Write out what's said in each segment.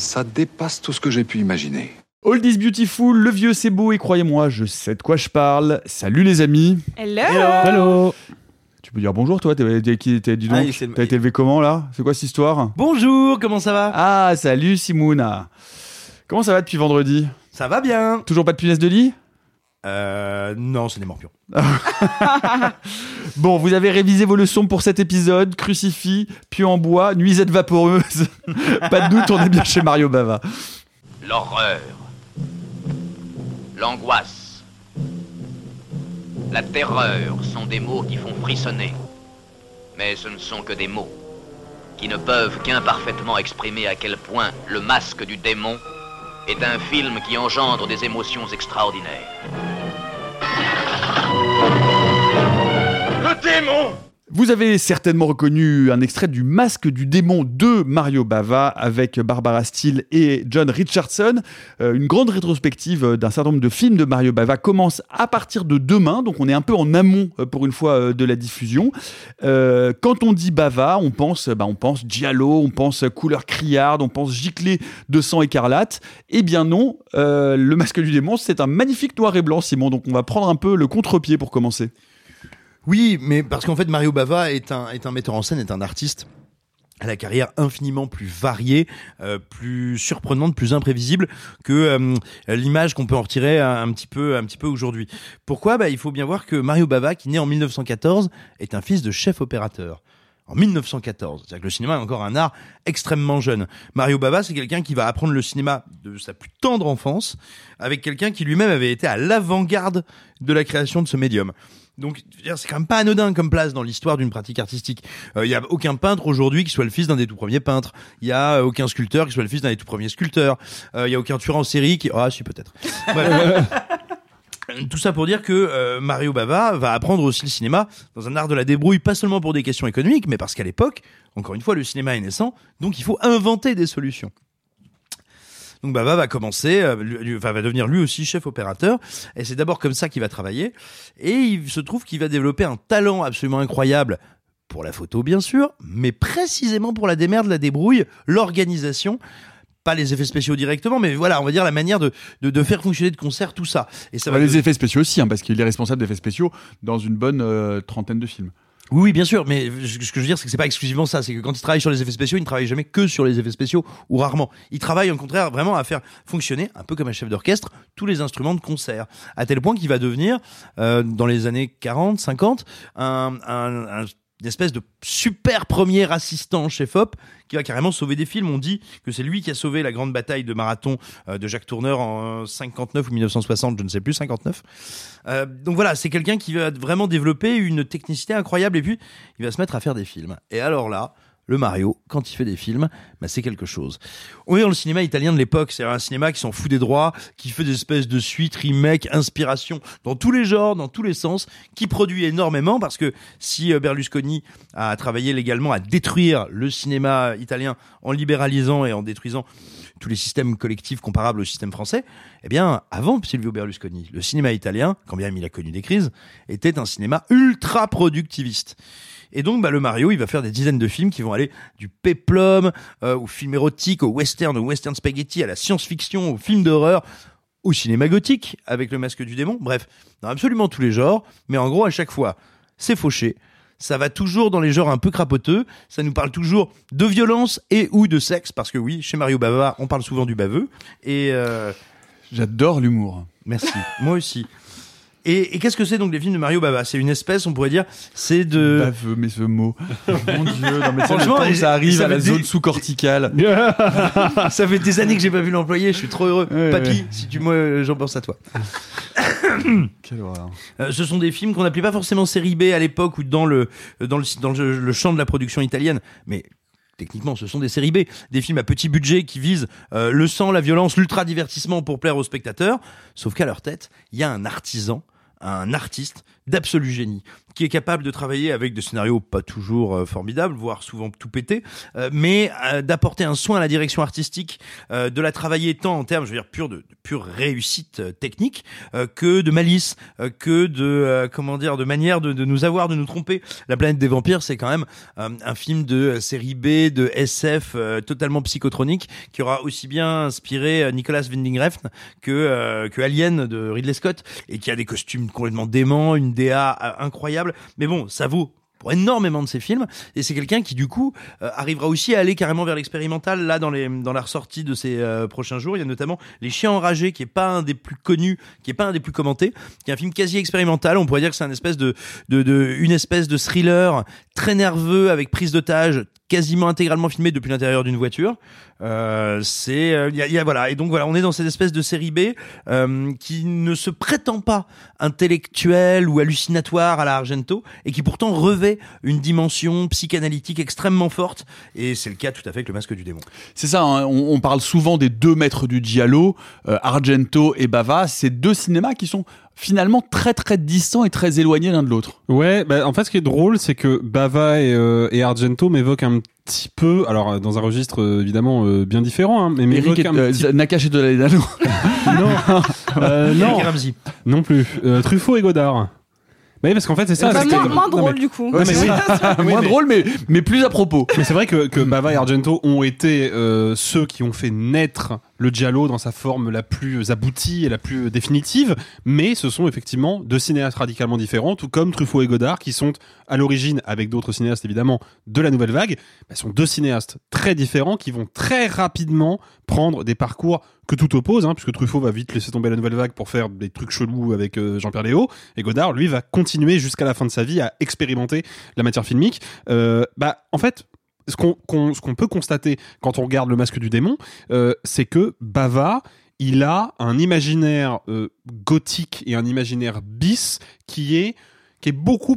Ça dépasse tout ce que j'ai pu imaginer. All is beautiful, le vieux c'est beau et croyez-moi, je sais de quoi je parle. Salut les amis. Hello. Hello. Tu peux dire bonjour toi, t'es, t'es- qui- t'es- dis donc, Ah, t'as été élevé comment là? C'est quoi cette histoire? Bonjour, comment ça va? Ah salut Simona. Comment ça va depuis vendredi? Ça va bien Toujours pas de punaise de lit? Euh, non, c'est des morpions. Bon, vous avez révisé vos leçons pour cet épisode, crucifix, pieux en bois, nuisette vaporeuse. pas de doute, on est bien chez Mario Bava. L'horreur. L'angoisse. La terreur sont des mots qui font frissonner. Mais ce ne sont que des mots qui ne peuvent qu'imparfaitement exprimer à quel point le masque du démon est un film qui engendre des émotions extraordinaires. Le démon Vous avez certainement reconnu un extrait du Masque du démon de Mario Bava avec Barbara Steele et John Richardson. Euh, une grande rétrospective d'un certain nombre de films de Mario Bava commence à partir de demain, donc on est un peu en amont euh, pour une fois euh, de la diffusion. Quand on dit Bava, on pense, bah, on pense Giallo, on pense couleur criarde, on pense giclée de sang écarlate. Eh bien non, le Masque du démon, c'est un magnifique noir et blanc, Simon. Donc on va prendre un peu le contre-pied pour commencer. Oui, mais parce qu'en fait, Mario Bava est un, est un metteur en scène, est un artiste à la carrière infiniment plus variée, euh, plus surprenante, plus imprévisible que euh, l'image qu'on peut en retirer un, petit peu, un petit peu aujourd'hui. Pourquoi? Bah, Il faut bien voir que Mario Bava, qui naît en 1914, est un fils de chef opérateur. En 1914, c'est-à-dire que le cinéma est encore un art extrêmement jeune. Mario Bava, c'est quelqu'un qui va apprendre le cinéma de sa plus tendre enfance, avec quelqu'un qui lui-même avait été à l'avant-garde de la création de ce médium. Donc, c'est quand même pas anodin comme place dans l'histoire d'une pratique artistique. Il y a aucun peintre aujourd'hui qui soit le fils d'un des tout premiers peintres. Il y a euh, aucun sculpteur qui soit le fils d'un des tout premiers sculpteurs. Il y a aucun tueur en série qui... Ah, si, peut-être. Tout ça pour dire que euh, Mario Bava va apprendre aussi le cinéma dans un art de la débrouille, pas seulement pour des questions économiques, mais parce qu'à l'époque, encore une fois, le cinéma est naissant, donc il faut inventer des solutions. Donc Bava va commencer, euh, lui- lui- enfin, va devenir lui aussi chef opérateur, et c'est d'abord comme ça qu'il va travailler. Et il se trouve qu'il va développer un talent absolument incroyable pour la photo bien sûr, mais précisément pour la démerde, la débrouille, l'organisation. Pas les effets spéciaux directement, mais voilà, on va dire la manière de, de, de faire fonctionner de concert tout ça. Et ça va les de- effets spéciaux aussi, hein, parce qu'il est responsable d'effets spéciaux dans une bonne euh, trentaine de films. Oui, oui, bien sûr, mais ce que je veux dire, c'est que c'est pas exclusivement ça. C'est que quand il travaille sur les effets spéciaux, il ne travaille jamais que sur les effets spéciaux, ou rarement. Il travaille, au contraire, vraiment à faire fonctionner, un peu comme un chef d'orchestre, tous les instruments de concert. À tel point qu'il va devenir, euh, dans les années 40, 50, un, un, un- une espèce de super premier assistant chef op qui va carrément sauver des films. On dit que c'est lui qui a sauvé la grande bataille de marathon euh, de Jacques Tourneur en 59 ou 1960, je ne sais plus, 59. Euh, donc voilà, c'est quelqu'un qui va vraiment développer une technicité incroyable et puis il va se mettre à faire des films. Et alors là, le Mario, quand il fait des films, bah, c'est quelque chose. On est dans le cinéma italien de l'époque, c'est un cinéma qui s'en fout des droits, qui fait des espèces de suites, remakes, inspirations dans tous les genres, dans tous les sens, qui produit énormément parce que si euh, Berlusconi a travaillé légalement à détruire le cinéma italien en libéralisant et en détruisant tous les systèmes collectifs comparables au système français, eh bien, avant Silvio Berlusconi, le cinéma italien, quand bien même il a connu des crises, était un cinéma ultra productiviste. Et donc, bah, le Mario, il va faire des dizaines de films qui vont aller du péplum euh, au film érotique, au western, au western spaghetti, à la science-fiction, au film d'horreur, au cinéma gothique avec le masque du démon. Bref, dans absolument tous les genres. Mais en gros, à chaque fois, c'est fauché, Ça va toujours dans les genres un peu crapoteux. Ça nous parle toujours de violence et ou de sexe, parce que oui, chez Mario Bava, on parle souvent du baveux. Et euh, J'adore l'humour. merci. Moi aussi. Et, et qu'est-ce que c'est donc les films de Mario Bava? C'est une espèce, on pourrait dire, c'est de. Baveux, mais ce mot. Mon Dieu, non, mais Franchement, le temps ça arrive ça à la zone sous-corticale. Ça fait des années que j'ai pas vu l'employé. Je suis trop heureux. Ouais, Papy, ouais. si tu moi, j'en pense à toi. Quelle horreur. Euh, ce sont des films qu'on n'appelait pas forcément série B à l'époque ou dans le dans le dans le, le champ de la production italienne, mais techniquement ce sont des séries B, des films à petit budget qui visent euh, le sang, la violence, l'ultra divertissement pour plaire aux spectateurs. Sauf qu'à leur tête, il y a un artisan, un artiste d'absolu génie qui est capable de travailler avec des scénarios pas toujours euh, formidables, voire souvent tout pété, euh, mais euh, d'apporter un soin à la direction artistique, euh, de la travailler tant en termes, je veux dire, pure de, pure réussite euh, technique, que de malice, que de comment dire, de manière de, de nous avoir, de nous tromper. La planète des vampires, c'est quand même un film de série B, de SF totalement psychotronique, qui aura aussi bien inspiré Nicolas Winding Refn que que Alien de Ridley Scott, et qui a des costumes complètement déments, une DA incroyable. Mais bon, ça vaut pour énormément de ces films. Et c'est quelqu'un qui du coup euh, arrivera aussi à aller carrément vers l'expérimental là dans les dans la ressortie de ces euh, prochains jours. Il y a notamment Les Chiens enragés qui est pas un des plus connus qui est pas un des plus commentés qui est un film quasi expérimental. On pourrait dire que c'est un espèce de, de de une espèce de thriller très nerveux avec prise d'otage quasiment intégralement filmé depuis l'intérieur d'une voiture. Euh, c'est euh, y, a, y a- voilà. Et donc voilà on est dans cette espèce de série B euh, qui ne se prétend pas intellectuelle ou hallucinatoire à la Argento et qui pourtant revêt une dimension psychanalytique extrêmement forte. Et c'est le cas tout à fait avec le masque du démon. C'est ça, hein, on, on parle souvent des deux maîtres du Giallo, euh, Argento et Bava, c'est deux cinémas qui sont finalement très très distants et très éloignés l'un de l'autre. Ouais, bah, en fait, ce qui est drôle, c'est que Bava et, euh, et Argento m'évoquent un petit peu, alors euh, dans un registre euh, évidemment euh, bien différent, hein, mais Eric m'évoquent et, un euh, petit Nakache de la Lenano. non, euh, non, et non plus. Euh, Truffaut et Godard. Bah oui, parce qu'en fait, c'est ça. Bah, c'est que- moins, moins non, drôle mais- du coup. Ouais, mais oui. Moins mais- drôle, mais, mais plus à propos. Mais c'est vrai que, que Bava et Argento ont été euh, ceux qui ont fait naître le giallo dans sa forme la plus aboutie et la plus définitive, mais ce sont effectivement deux cinéastes radicalement différents, tout comme Truffaut et Godard, qui sont à l'origine, avec d'autres cinéastes évidemment, de la nouvelle vague, bah, sont deux cinéastes très différents qui vont très rapidement prendre des parcours que tout oppose, hein, puisque Truffaut va vite laisser tomber la nouvelle vague pour faire des trucs chelous avec euh, Jean-Pierre Léo, et Godard, lui, va continuer jusqu'à la fin de sa vie à expérimenter la matière filmique. Euh, bah, en fait, ce qu'on peut constater quand on regarde le masque du démon, euh, c'est que Bava, il a un imaginaire gothique et un imaginaire bis qui est, qui est beaucoup,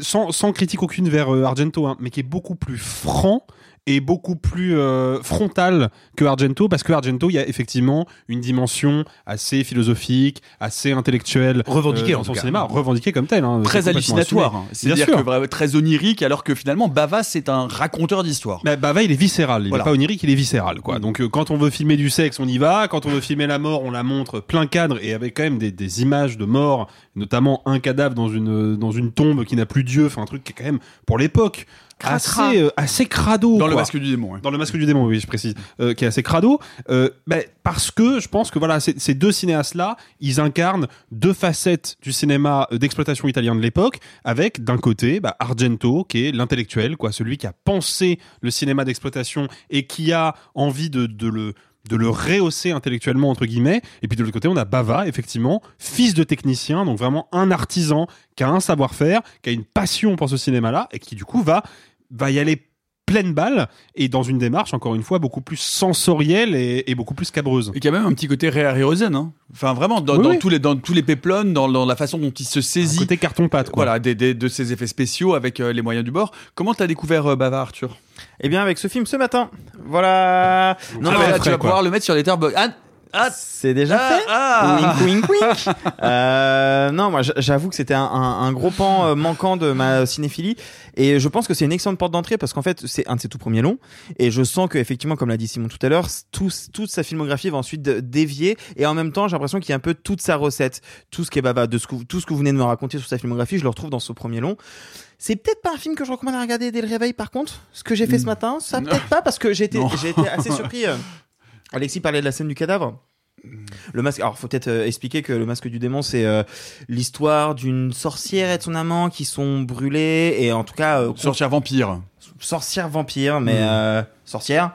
sans critique aucune vers euh, Argento, hein, mais qui est beaucoup plus franc et beaucoup plus euh, frontal que Argento parce que Argento il y a effectivement une dimension assez philosophique assez intellectuelle Revendiquée, euh, en dans tout son cinéma revendiquée comme telle hein, Très hallucinatoire. hein. C'est-à-dire que très onirique, alors que finalement Bava c'est un raconteur d'histoire. Bah, Bava, il est viscéral. Il Voilà. est pas onirique, il est viscéral, quoi. Donc, euh, quand on veut filmer du sexe, on y va. Quand on veut filmer la mort, on la montre plein cadre et avec quand même des, des images de mort, notamment un cadavre dans une, dans une tombe qui n'a plus Dieu. Enfin, un truc qui est quand même, pour l'époque. Assez, euh, assez crado. Dans le masque du démon. ouais. Dans le masque du démon, oui, je précise, euh, qui est assez crado, euh, bah, parce que je pense que voilà, ces, ces deux cinéastes-là, ils incarnent deux facettes du cinéma euh, d'exploitation italien de l'époque, avec d'un côté bah, Argento, qui est l'intellectuel, quoi, celui qui a pensé le cinéma d'exploitation et qui a envie de, de le de le rehausser intellectuellement entre guillemets. Et puis de l'autre côté on a Bava effectivement fils de technicien donc vraiment un artisan qui a un savoir-faire qui a une passion pour ce cinéma là et qui du coup va va y aller pleine balle et dans une démarche encore une fois beaucoup plus sensorielle et, et beaucoup plus cabreuse. Et qui a même un petit côté Ray Harryhausen. Hein. Enfin, vraiment, dans, Oui, dans oui. tous les, dans tous les péplons, dans, dans la façon dont il se saisit Côté carton pâte quoi. voilà, des, des- de ses effets spéciaux avec euh, les moyens du bord. Comment t'as découvert euh, Bava, Arthur? Eh bien, avec ce film ce matin. Voilà. Non, Ah, mais là, frais, tu vas quoi. pouvoir le mettre sur les terres. Ah, ah, C'est déjà ah, fait. ah. Wink, wink, wink. Euh, non, moi, j'avoue que c'était un, un- un gros pan euh, manquant de ma cinéphilie, et je pense que c'est une excellente porte d'entrée parce qu'en fait, c'est un de ses tout premiers longs, et je sens que effectivement, comme l'a dit Simon tout à l'heure, tout, toute sa filmographie va ensuite de- dévier, et en même temps, j'ai l'impression qu'il y a un peu toute sa recette, tout ce qui est baba, de ce que, vous- tout ce que vous venez de me raconter sur sa filmographie, je le retrouve dans ce premier long. C'est peut-être pas un film que je recommande à regarder dès le réveil, par contre. Ce que j'ai fait ce matin, ça peut-être pas parce que j'ai été, Non. j'ai été assez surpris. Alexis parlait de la scène du cadavre. Le masque. Alors, faut peut-être euh, expliquer que le masque du démon, c'est euh, l'histoire d'une sorcière et de son amant qui sont brûlés et en tout cas euh, Sorcière vampire. sorcière vampire, mais Mm. euh, sorcière.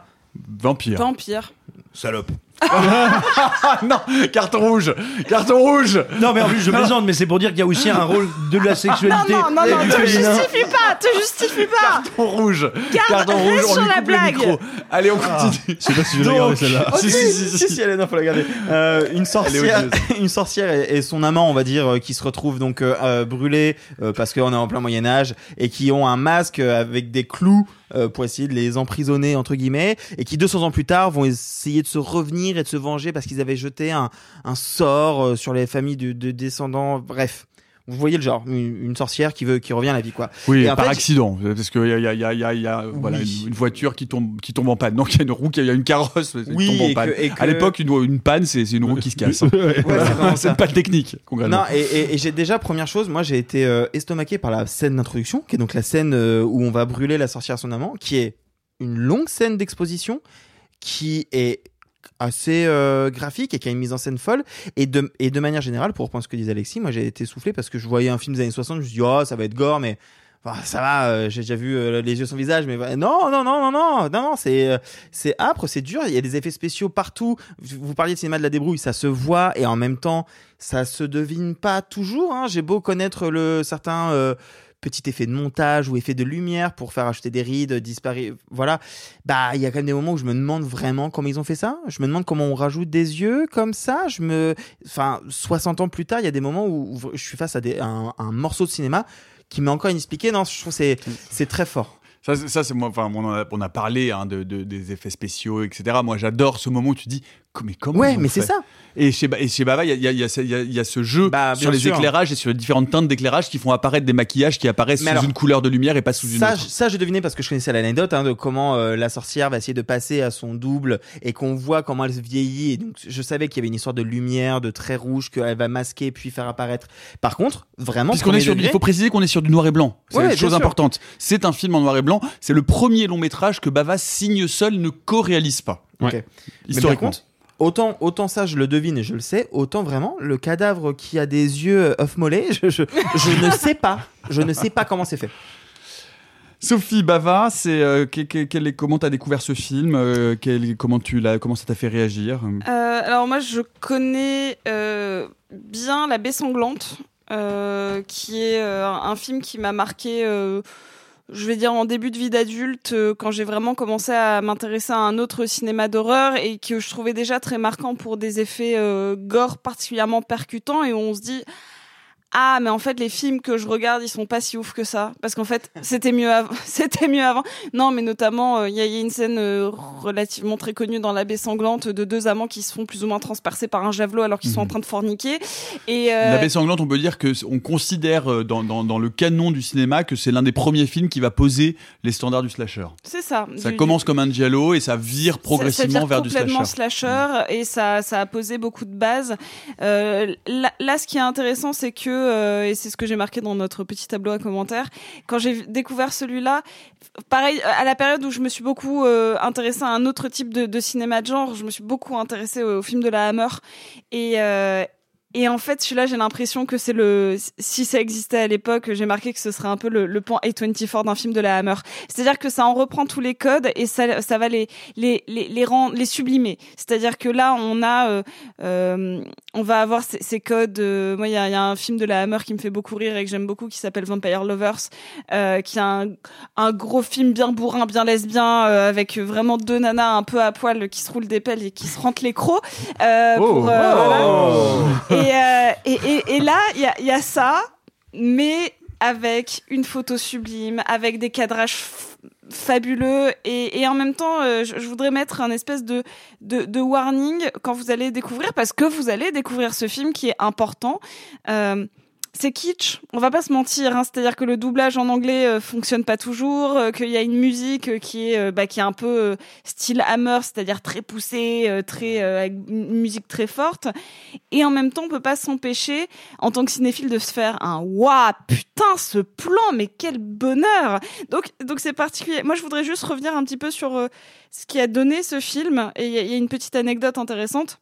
Vampire. Vampire. Salope. Ah non, carton rouge, carton rouge. Non, mais en plus, je plaisante, mais c'est pour dire qu'il y a aussi un rôle de la sexualité. Non, non, non, du te justifie pas, te justifie pas. Carton rouge. Garde- carton rouge. reste On sur lui la blague. Allez, on continue. Je sais pas si je vais Donc- regarder celle-là. Si, si, si, si, si, si, si. elle est là, faut la garder. Euh, une sorcière, une sorcière et, et son amant, on va dire, euh, qui se retrouvent donc euh, brûlés euh, parce qu'on est en plein Moyen Âge et qui ont un masque avec des clous euh, pour essayer de les emprisonner entre guillemets et qui 200 ans plus tard vont essayer de se revenir et de se venger parce qu'ils avaient jeté un, un sort euh, sur les familles de, de descendants. Bref. Vous voyez le genre, une, une sorcière qui veut, qui revient à la vie, quoi. Oui, Et par fait, accident, parce qu'il y a, il y a, il y a, il y a, y a, voilà, une, une voiture qui tombe, qui tombe en panne. Donc il y a une roue, il y a une carrosse qui Oui, tombe en panne. que- que- À l'époque, une, une panne, c'est c'est une roue qui se casse. Ouais, c'est pas technique, concrètement. Non, et, et- et j'ai déjà première chose, moi j'ai été euh, estomaqué par la scène d'introduction, qui est donc la scène euh, où on va brûler la sorcière à son amant, qui est une longue scène d'exposition, qui est assez euh, graphique et qui a une mise en scène folle et de et de manière générale pour reprendre ce que disait Alexis moi j'ai été soufflé parce que je voyais un film des années 60 je me suis dit oh ça va être gore mais enfin, ça va euh, j'ai déjà vu euh, les yeux son visage mais non non non non non non non c'est euh, c'est âpre c'est dur il y a des effets spéciaux partout vous parliez de cinéma de la débrouille ça se voit et en même temps ça se devine pas toujours hein. j'ai beau connaître le certain euh, petit effet de montage ou effet de lumière pour faire acheter des rides, disparaître, voilà. Bah, il y a quand même des moments où je me demande vraiment comment ils ont fait ça. Je me demande comment on rajoute des yeux comme ça. Je me, enfin, 60 ans plus tard, il y a des moments où je suis face à des, un, un morceau de cinéma qui m'est encore inexpliqué. Non, je trouve que c'est, c'est très fort. Ça, ça c'est moi. Enfin, on, en a, on a parlé hein, de, de- des effets spéciaux, etc. Moi, j'adore ce moment où tu dis, mais comment Ouais, mais c'est ça. Et chez, Ba- et chez Bava, il y a, y y ce- y a- jeu Bah, sur les sûr. éclairages et sur les différentes teintes d'éclairage qui font apparaître des maquillages qui apparaissent Mais sous alors, une couleur de lumière et pas sous une Ça, autre. je- ça, j'ai deviné parce que je connaissais l'anecdote hein, de comment euh, la sorcière va essayer de passer à son double et qu'on voit comment elle se vieillit. Et donc, je savais qu'il y avait une histoire de lumière, de traits rouges qu'elle va masquer puis faire apparaître. Par contre, vraiment, Puisqu'on est sur, degré- il faut préciser qu'on est sur du noir et blanc. C'est Ouais, une chose sûr. importante. C'est un film en noir et blanc. C'est le premier long métrage que Bava signe seul, ne co-réalise pas. Ok. Mais par Historiquement. Autant, autant ça, je le devine et je le sais, autant vraiment, le cadavre qui a des yeux off mollet, je, je, je ne sais pas. Je ne sais pas comment c'est fait. Sophie Bava, c'est euh, comment t'as découvert ce film euh, quel- Comment tu l'as Comment ça t'a fait réagir? Euh, alors moi, je connais euh, bien La Baie sanglante, euh, qui est euh, un film qui m'a marqué. Je vais dire en début de vie d'adulte, euh, quand j'ai vraiment commencé à m'intéresser à un autre cinéma d'horreur et que je trouvais déjà très marquant pour des effets euh, gore particulièrement percutants et où on se dit ah mais en fait les films que je regarde ils sont pas si ouf que ça parce qu'en fait c'était mieux avant c'était mieux avant non mais notamment euh, il y, a- il y a une scène euh, relativement très connue dans la baie sanglante de deux amants qui se font plus ou moins transpercer par un javelot alors qu'ils sont en train de forniquer et euh, La baie sanglante, on peut dire que on considère euh, dans, dans, dans le canon du cinéma que c'est l'un des premiers films qui va poser les standards du slasher. c'est ça Ça Du- commence comme un giallo et ça vire Ça- ça progressivement vire vers du slasher. slasher et ça, ça a posé beaucoup de bases. Euh, là, là, ce qui est intéressant, c'est que, euh, et c'est ce que j'ai marqué dans notre petit tableau à commentaires, quand j'ai découvert celui-là, pareil, à la période où je me suis beaucoup euh, intéressée à un autre type de, cinéma de genre, je me suis beaucoup intéressée au, au film de la Hammer. Et euh, et en fait, celui-là, j'ai l'impression que c'est le. Si ça existait à l'époque, j'ai marqué que ce serait un peu le, le pan A24 d'un film de la Hammer. C'est-à-dire que ça en reprend tous les codes et ça, ça va les les les les, rend, les sublimer. C'est-à-dire que là, on a, euh, euh, on va avoir ces, ces codes. euh, moi, il y a, y a un film de la Hammer qui me fait beaucoup rire et que j'aime beaucoup, qui s'appelle Vampire Lovers, euh, qui est un, un gros film bien bourrin, bien lesbien, euh, avec vraiment deux nanas un peu à poil qui se roulent des pelles et qui se rentrent les crocs. Euh, pour, voilà. Et, euh, et, là, il y a, ça, mais avec une photo sublime, avec des cadrages fabuleux et, en même temps euh, je, voudrais mettre un espèce de warning quand vous allez découvrir parce que vous allez découvrir ce film qui est important euh, c'est kitsch, on va pas se mentir, hein. c'est-à-dire que le doublage en anglais euh, fonctionne pas toujours, euh, qu'il y a une musique euh, qui est bah, qui est un peu style Hammer, c'est-à-dire très poussée, très avec une musique très forte, et en même temps on peut pas s'empêcher en tant que cinéphile de se faire un waouh putain ce plan mais quel bonheur! Donc donc c'est particulier. Moi je voudrais juste revenir un petit peu sur ce qui a donné ce film. Et il y a une petite anecdote intéressante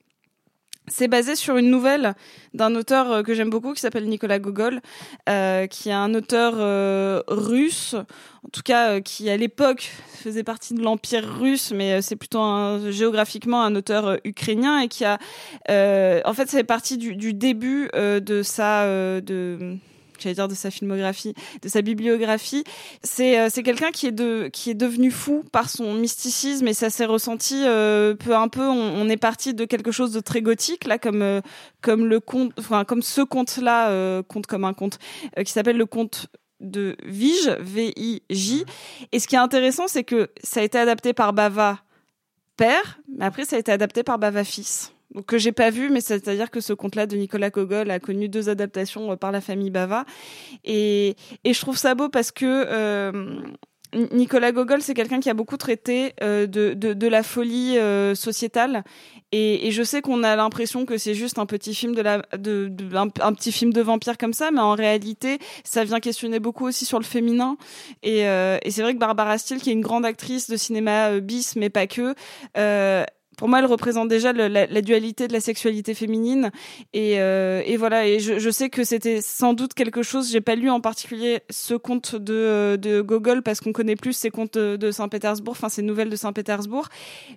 C'est basé sur une nouvelle d'un auteur euh, que j'aime beaucoup qui s'appelle Nicolas Gogol, euh, qui est un auteur euh, russe, en tout cas euh, qui à l'époque faisait partie de l'empire russe, mais euh, c'est plutôt géographiquement un auteur ukrainien et qui a, en fait, fait partie du, début de sa de j'allais dire de sa filmographie, de sa bibliographie. C'est euh, c'est quelqu'un qui est de qui est devenu fou par son mysticisme et ça s'est ressenti euh, peu à peu. On, on est parti de quelque chose de très gothique là, comme euh, comme le conte, enfin comme ce conte là, euh, conte comme un conte euh, qui s'appelle le conte de Vige, V-I-J. Et ce qui est intéressant, c'est que ça a été adapté par Bava père, mais après ça a été adapté par Bava fils. Que j'ai pas vu, mais c'est-à-dire que ce conte-là de Nicolas Gogol a connu deux adaptations euh, par la famille Bava, et, et je trouve ça beau parce que euh, Nicolas Gogol, c'est quelqu'un qui a beaucoup traité euh, de, de, la folie sociétale, et, et je sais qu'on a l'impression que c'est juste un petit film de la, de, un, petit film de vampire comme ça, mais en réalité, ça vient questionner beaucoup aussi sur le féminin, et, et c'est vrai que Barbara Steele, qui est une grande actrice de cinéma bis, mais pas que. Pour moi, elle représente déjà la, dualité de la sexualité féminine. Et, euh, et voilà, et je, je sais que c'était sans doute quelque chose, j'ai pas lu en particulier ce conte de, euh, de Gogol parce qu'on connaît plus ces contes de, Saint-Pétersbourg, enfin ces nouvelles de Saint-Pétersbourg.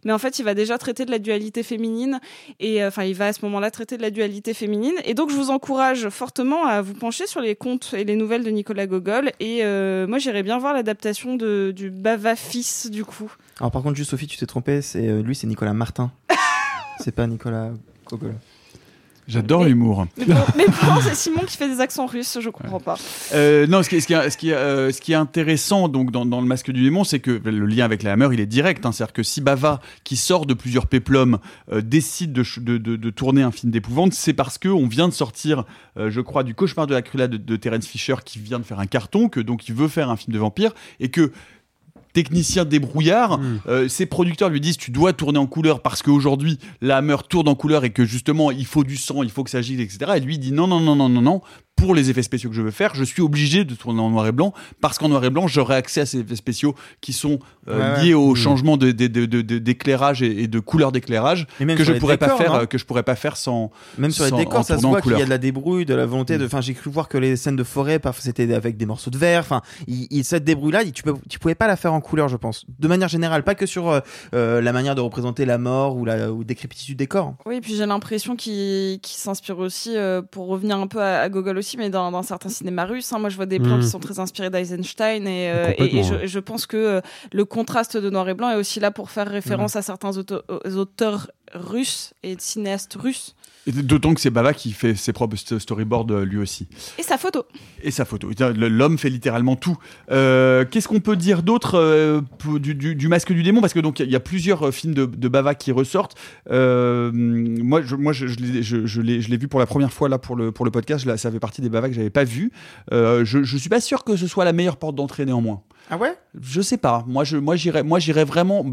Mais en fait, il va déjà traiter de la dualité féminine et euh, enfin, il va à ce moment-là traiter de la dualité féminine. Et donc, je vous encourage fortement à vous pencher sur les contes et les nouvelles de Nicolas Gogol. Et euh, moi, j'irais bien voir l'adaptation du Bava Fils, du coup. Alors par contre, juste Sophie, tu t'es trompé. C'est euh, lui, c'est Nicolas Martin. c'est pas Nicolas Gogol. J'adore l'humour. Mais, bon, mais pourtant, c'est Simon qui fait des accents russes, je comprends pas. Euh, non, ce qui est, ce qui est, ce qui est, euh, ce qui est intéressant donc dans, dans le Masque du démon, c'est que le lien avec la Hammer, il est direct. Hein, C'est-à-dire que si Bava, qui sort de plusieurs péplums, euh, décide de, ch- de, de, de tourner un film d'épouvante, c'est parce que on vient de sortir, euh, je crois, du Cauchemar de la Cruella de, de Terence Fisher, qui vient de faire un carton, que donc il veut faire un film de vampire, et que technicien débrouillard, euh, ses producteurs lui disent tu dois tourner en couleur parce qu'aujourd'hui la Hammer tourne en couleur et que justement il faut du sang, il faut que ça agisse, etc. Et lui il dit non, non, non, non, non, non, pour les effets spéciaux que je veux faire, je suis obligé de tourner en noir et blanc parce qu'en noir et blanc j'aurai accès à ces effets spéciaux qui sont euh, Ouais, ouais. liés au Mm. changement de- de- de- de- de- d'éclairage et, et de couleur d'éclairage que je pourrais pas faire, euh, que je pourrais pas faire sans Même sur les sans- décors, ça se voit qu'il y a de la débrouille, de la volonté de. Enfin, j'ai cru voir que les scènes de forêt, parfois c'était avec des morceaux de verre. Enfin, il, il- cette débrouille-là, il- tu, peux, tu pouvais pas la faire en couleur, je pense. De manière générale, pas que sur euh, la manière de représenter la mort ou la ou décrépitude du décor. Oui, et puis j'ai l'impression qu'il s'inspire aussi, euh, pour revenir un peu à, à Gogol aussi, mais dans, dans certains cinémas russes. hein. Moi, je vois des plans Mhm. qui sont très inspirés d'Eisenstein et, euh, et, Complètement, et je, pense que euh, le contraste de noir et blanc est aussi là pour faire référence à certains auteurs russes et cinéastes russes. Et D'autant que c'est Bava qui fait ses propres st- storyboards euh, lui aussi. Et sa photo. Et sa photo. Le- L'homme fait littéralement tout. Euh, Qu'est-ce qu'on peut dire d'autre euh, du, du- du masque du démon? Parce que donc il y, a- plusieurs euh, films de, de Bava qui ressortent. Euh, moi, je, moi, je, je l'ai- vu pour la première fois là pour le pour le podcast. Là, ça fait partie des Bava que j'avais pas vu. Euh, je, je suis pas sûr que ce soit la meilleure porte d'entrée néanmoins. Ah ouais? Je sais pas. Moi, je, moi, j'irais, moi, j'irais vraiment.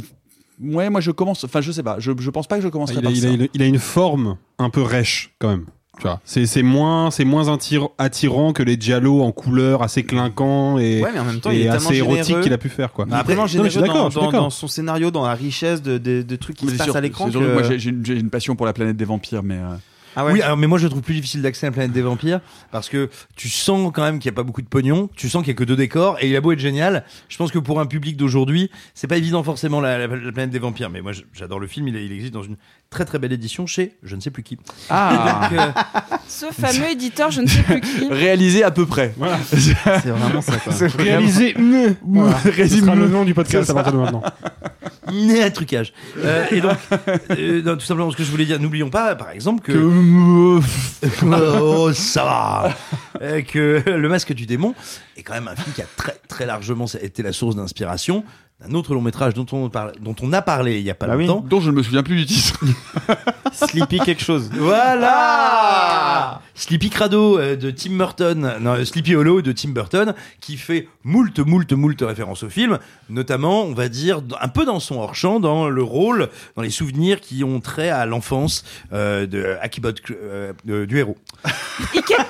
Ouais, moi, je commence. Enfin, je sais pas. Je, je pense pas que je commencerai Il a, par il ça. a- il a- il a une forme un peu rêche quand même. Tu vois, c'est c'est moins c'est moins attir- attirant que les giallo en couleur assez clinquants et, Ouais, mais en même temps, et il est assez érotique qu'il a pu faire quoi. Est tellement Non, généreux dans, dans- dans son scénario, dans la richesse de, de, de trucs qui Mais se passent à l'écran. que- Moi, j'ai- j'ai une, j'ai une passion pour la planète des vampires, mais. euh, Ah ouais Oui, alors, mais moi je le trouve plus difficile d'accès à la planète des vampires parce que tu sens quand même qu'il n'y a pas beaucoup de pognon, tu sens qu'il y a que deux décors et il a beau être génial. Je pense que pour un public d'aujourd'hui, c'est pas évident forcément la, la- la planète des vampires. Mais moi j'adore le film, il, existe dans une très très belle édition chez je ne sais plus qui. Ah. Donc, euh, Ce fameux éditeur, je ne sais plus qui. réalisé à peu près. Voilà. C'est vraiment ça quoi. C'est vraiment- Réalisé. Voilà. Résume- sera le nom du podcast à partir de maintenant. né un trucage. Euh, et donc, euh, non, tout simplement ce que je voulais dire, n'oublions pas par exemple que. Que- oh, ça va. Que Le Masque du Démon est quand même un film qui a très très largement été la source d'inspiration d'un autre long métrage dont on, parle, dont on a parlé il y a pas Ah oui. longtemps. dont je ne me souviens plus du titre. Sleepy quelque chose. Voilà Sleepy Crado euh, de Tim Burton, non, euh, Sleepy Hollow de Tim Burton, qui fait moult, moult, moult références au film, notamment, on va dire, un peu dans son hors-champ, dans le rôle, dans les souvenirs qui ont trait à l'enfance euh, de Akibot, euh, de- du héros. Ika-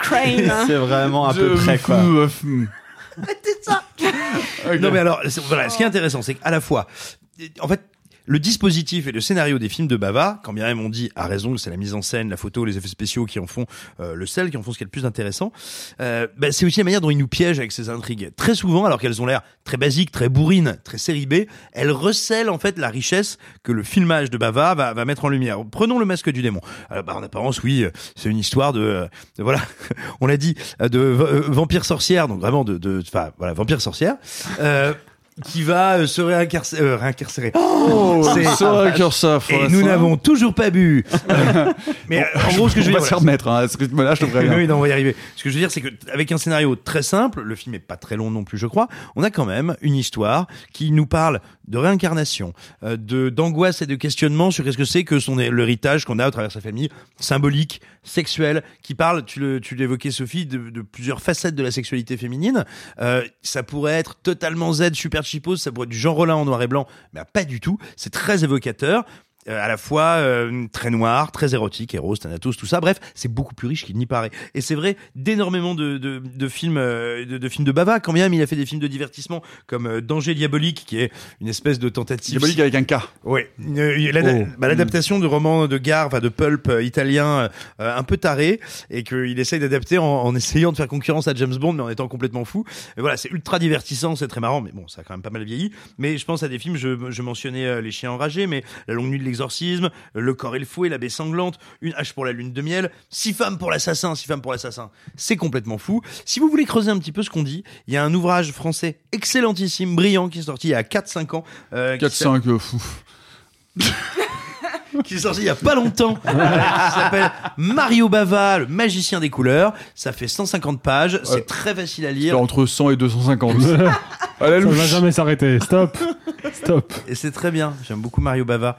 Crane. C'est vraiment à peu près quoi. Non mais alors, voilà, ce qui est intéressant, c'est qu'à la fois, en fait, le dispositif et le scénario des films de Bava, quand bien même on dit à raison que c'est la mise en scène, la photo, les effets spéciaux qui en font euh, le sel, qui en font ce qui est le plus intéressant, euh, bah, c'est aussi la manière dont il nous piège avec ses intrigues. Très souvent, alors qu'elles ont l'air très basiques, très bourrines, très série B, elles recèlent en fait la richesse que le filmage de Bava va, va mettre en lumière. Prenons le masque du démon. Euh, bah, en apparence, oui, c'est une histoire de, de voilà, on l'a dit, de v- vampire sorcière, donc vraiment de, de, enfin voilà, vampire sorcière. Qui va euh, se réincarcérer. Euh, réincarcérer. Oh, C'est- se réincarcérer, Et nous n'avons toujours pas bu. Mais euh, en gros, ce que je veux on va dire, se remettre hein, à ce rythme-là, je te préviens. oui, non, on va y arriver. Ce que je veux dire, c'est que avec un scénario très simple, le film est pas très long non plus, je crois. On a quand même une histoire qui nous parle de réincarnation, euh, de d'angoisse et de questionnement sur qu'est-ce que c'est que son l'héritage qu'on a au travers sa famille, symbolique, sexuel, qui parle, tu le tu l'évoquais Sophie, de, de plusieurs facettes de la sexualité féminine. Euh, ça pourrait être totalement Z, super ça pourrait du Jean Rollin en noir et blanc, mais pas du tout. C'est très évocateur euh, à la fois euh, très noir, très érotique, Eros, Thanatos, tout ça. Bref, c'est beaucoup plus riche qu'il n'y paraît. Et c'est vrai d'énormément de, de, de films euh, de, de films de Bava. Quand bien même il a fait des films de divertissement comme euh, Danger diabolique, qui est une espèce de tentative. Diabolique avec un K. Oui, euh, Oh. bah, l'adaptation de romans de gare, enfin de pulp italien, euh, un peu taré, et qu'il essaye d'adapter en, en essayant de faire concurrence à James Bond, mais en étant complètement fou. Et voilà, c'est ultra divertissant, c'est très marrant, mais bon, ça a quand même pas mal vieilli. Mais je pense à des films, je, je mentionnais euh, Les Chiens Enragés, mais La Longue Nuit de l'Exorcisme, Le Corps et le Fouet, La Baie Sanglante, Une hache pour la Lune de Miel, Six femmes pour l'assassin, Six femmes pour l'assassin. C'est complètement fou. Si vous voulez creuser un petit peu ce qu'on dit, il y a un ouvrage français excellentissime, brillant, qui est sorti il y a 4-5 ans. euh, qui 4-5, euh, fou. qui est sorti il y a pas longtemps, euh, qui s'appelle Mario Bava, le magicien des couleurs. Ça fait 150 pages, c'est très facile à C'est lire. entre 100 et 250. à la Ça louche. va jamais s'arrêter. Stop. Stop. Et c'est très bien. J'aime beaucoup Mario Bava.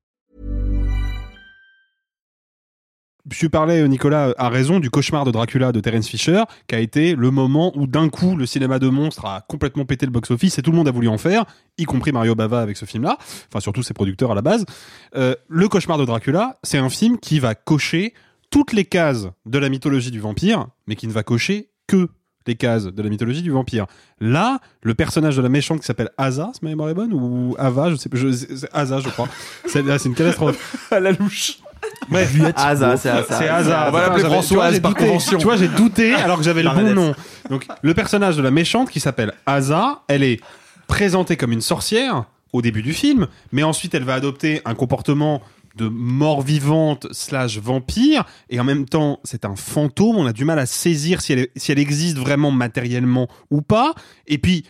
Tu parlais, Nicolas, a raison, du cauchemar de Dracula de Terence Fisher, qui a été le moment où d'un coup le cinéma de monstres a complètement pété le box-office et tout le monde a voulu en faire, y compris Mario Bava avec ce film-là, enfin surtout ses producteurs à la base. Euh, le cauchemar de Dracula, c'est un film qui va cocher toutes les cases de la mythologie du vampire, mais qui ne va cocher que les cases de la mythologie du vampire. Là, le personnage de la méchante qui s'appelle Asa, si ma mémoire est bonne, ou Ava, je sais pas, c'est c'est Asa, je crois. C'est c'est une catastrophe. à la louche. Ouais. Asa, c'est Asa. C'est Asa. On va l'appeler Françoise tu vois, j'ai par convention. Tu vois, j'ai douté alors que j'avais le bon nom. Donc, le personnage de la méchante qui s'appelle Asa, elle est présentée comme une sorcière au début du film, mais ensuite elle va adopter un comportement de mort vivante slash vampire et en même temps c'est un fantôme on a du mal à saisir si elle, si elle existe vraiment matériellement ou pas et puis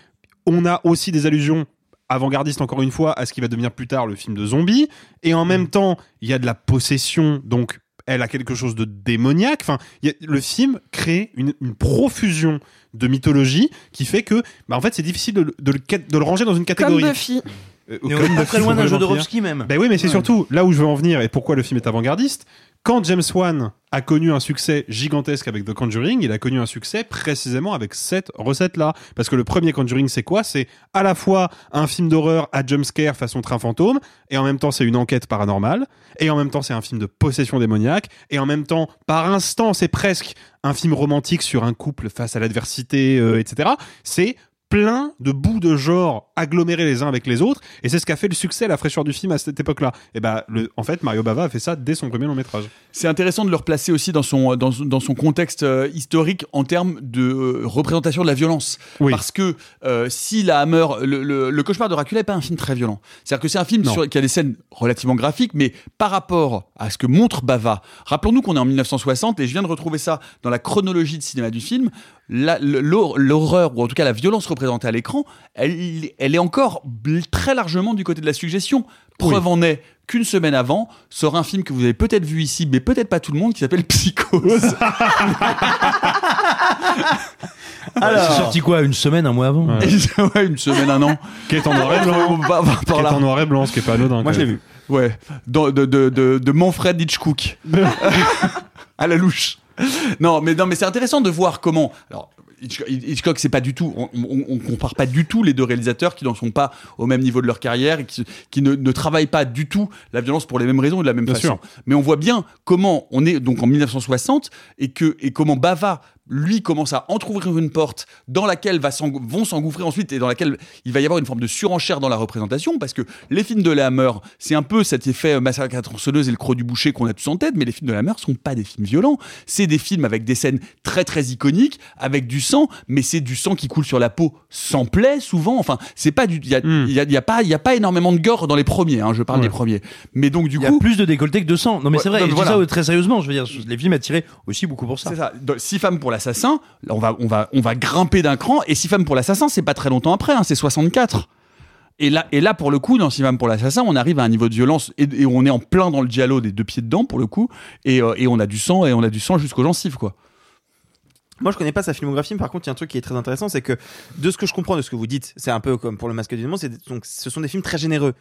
on a aussi des allusions avant-gardistes encore une fois à ce qui va devenir plus tard le film de zombies et en même temps il y a de la possession donc elle a quelque chose de démoniaque enfin il y a- le film crée une, une profusion de mythologie qui fait que bah en fait c'est difficile de, le- de le, de le ranger dans une Comme catégorie Buffy. Euh, comme on est pas Buffy, très loin d'un jeu de. Rovski même. Ben oui, mais c'est surtout là où je veux en venir et pourquoi le film est avant-gardiste. Quand James Wan a connu un succès gigantesque avec The Conjuring, il a connu un succès précisément avec cette recette-là. Parce que le premier Conjuring, c'est quoi? C'est à la fois un film d'horreur à jumpscare façon train fantôme, et en même temps c'est une enquête paranormale, et en même temps c'est un film de possession démoniaque, et en même temps, par instant, c'est presque un film romantique sur un couple face à l'adversité, euh, etc. C'est plein de bouts de genre agglomérés les uns avec les autres et c'est ce qui a fait le succès la fraîcheur du film à cette époque-là. Et ben le en fait Mario Bava a fait ça dès son premier long métrage. C'est intéressant de le replacer aussi dans son dans, dans son contexte euh, historique en termes de euh, représentation de la violence. Oui. parce que euh, si la Hammer le, le, le cauchemar de Dracula est pas un film très violent. C'est-à-dire que c'est un film sur, qui a des scènes relativement graphiques mais par rapport à ce que montre Bava rappelons-nous qu'on est en 1960 et je viens de retrouver ça dans la chronologie de cinéma du film l'horreur ou en tout cas la violence représentée à l'écran elle, elle est encore très largement du côté de la suggestion. Preuve en est qu'une semaine avant sort un film que vous avez peut-être vu ici mais peut-être pas tout le monde qui s'appelle Psychose. Alors, c'est sorti quoi Une semaine, un mois avant ouais, une semaine, un an. qui est en noir et blanc. qui est en noir et blanc ce qui est pas anodin Moi, je l'ai vu. Ouais, Dans- de, de, de, de Manfred Hitchcock. à la louche. Non, mais, non, mais c'est intéressant de voir comment. Alors, Hitchcock, c'est pas du tout. On, on, on compare pas du tout les deux réalisateurs qui n'en sont pas au même niveau de leur carrière et qui, qui ne, ne travaillent pas du tout la violence pour les mêmes raisons et de la même Bien façon. sûr. Mais on voit bien comment on est donc en 1960 et que et comment Bava lui commence à entrouvrir une porte dans laquelle va vont s'engouffrer ensuite et dans laquelle il va y avoir une forme de surenchère dans la représentation parce que les films de la Hammer c'est un peu cet effet euh, massacre à la tronçonneuse et le croc du boucher qu'on a tous en tête mais les films de la Hammer sont pas des films violents c'est des films avec des scènes très très iconiques avec du sang mais c'est du sang qui coule sur la peau sans plaie souvent enfin c'est pas du il y a, y a- il y a pas il y a pas énormément de gore dans les premiers hein, je parle Ouais. des premiers mais donc du Il y a coup plus de décolleté que de sang. Non, mais Ouais, c'est vrai, je voilà. dis ça euh, très sérieusement. Je veux dire, les films attiraient aussi beaucoup pour ça. C'est ça. Six femmes pour l'assassin, on va, on va, on va grimper d'un cran. Et Six femmes pour l'assassin, c'est pas très longtemps après, hein, c'est 64. Et là, et là, pour le coup, dans femmes pour l'assassin, on arrive à un niveau de violence et, on est en plein dans le giallo des deux pieds dedans, pour le coup. Et, euh, et on a du sang, et on a du sang jusqu'aux gencives, quoi. Moi, je connais pas sa filmographie, mais par contre, il y a un truc qui est très intéressant, c'est que de ce que je comprends de ce que vous dites, c'est un peu comme pour le Masque du Démon, c'est donc ce sont des films très généreux.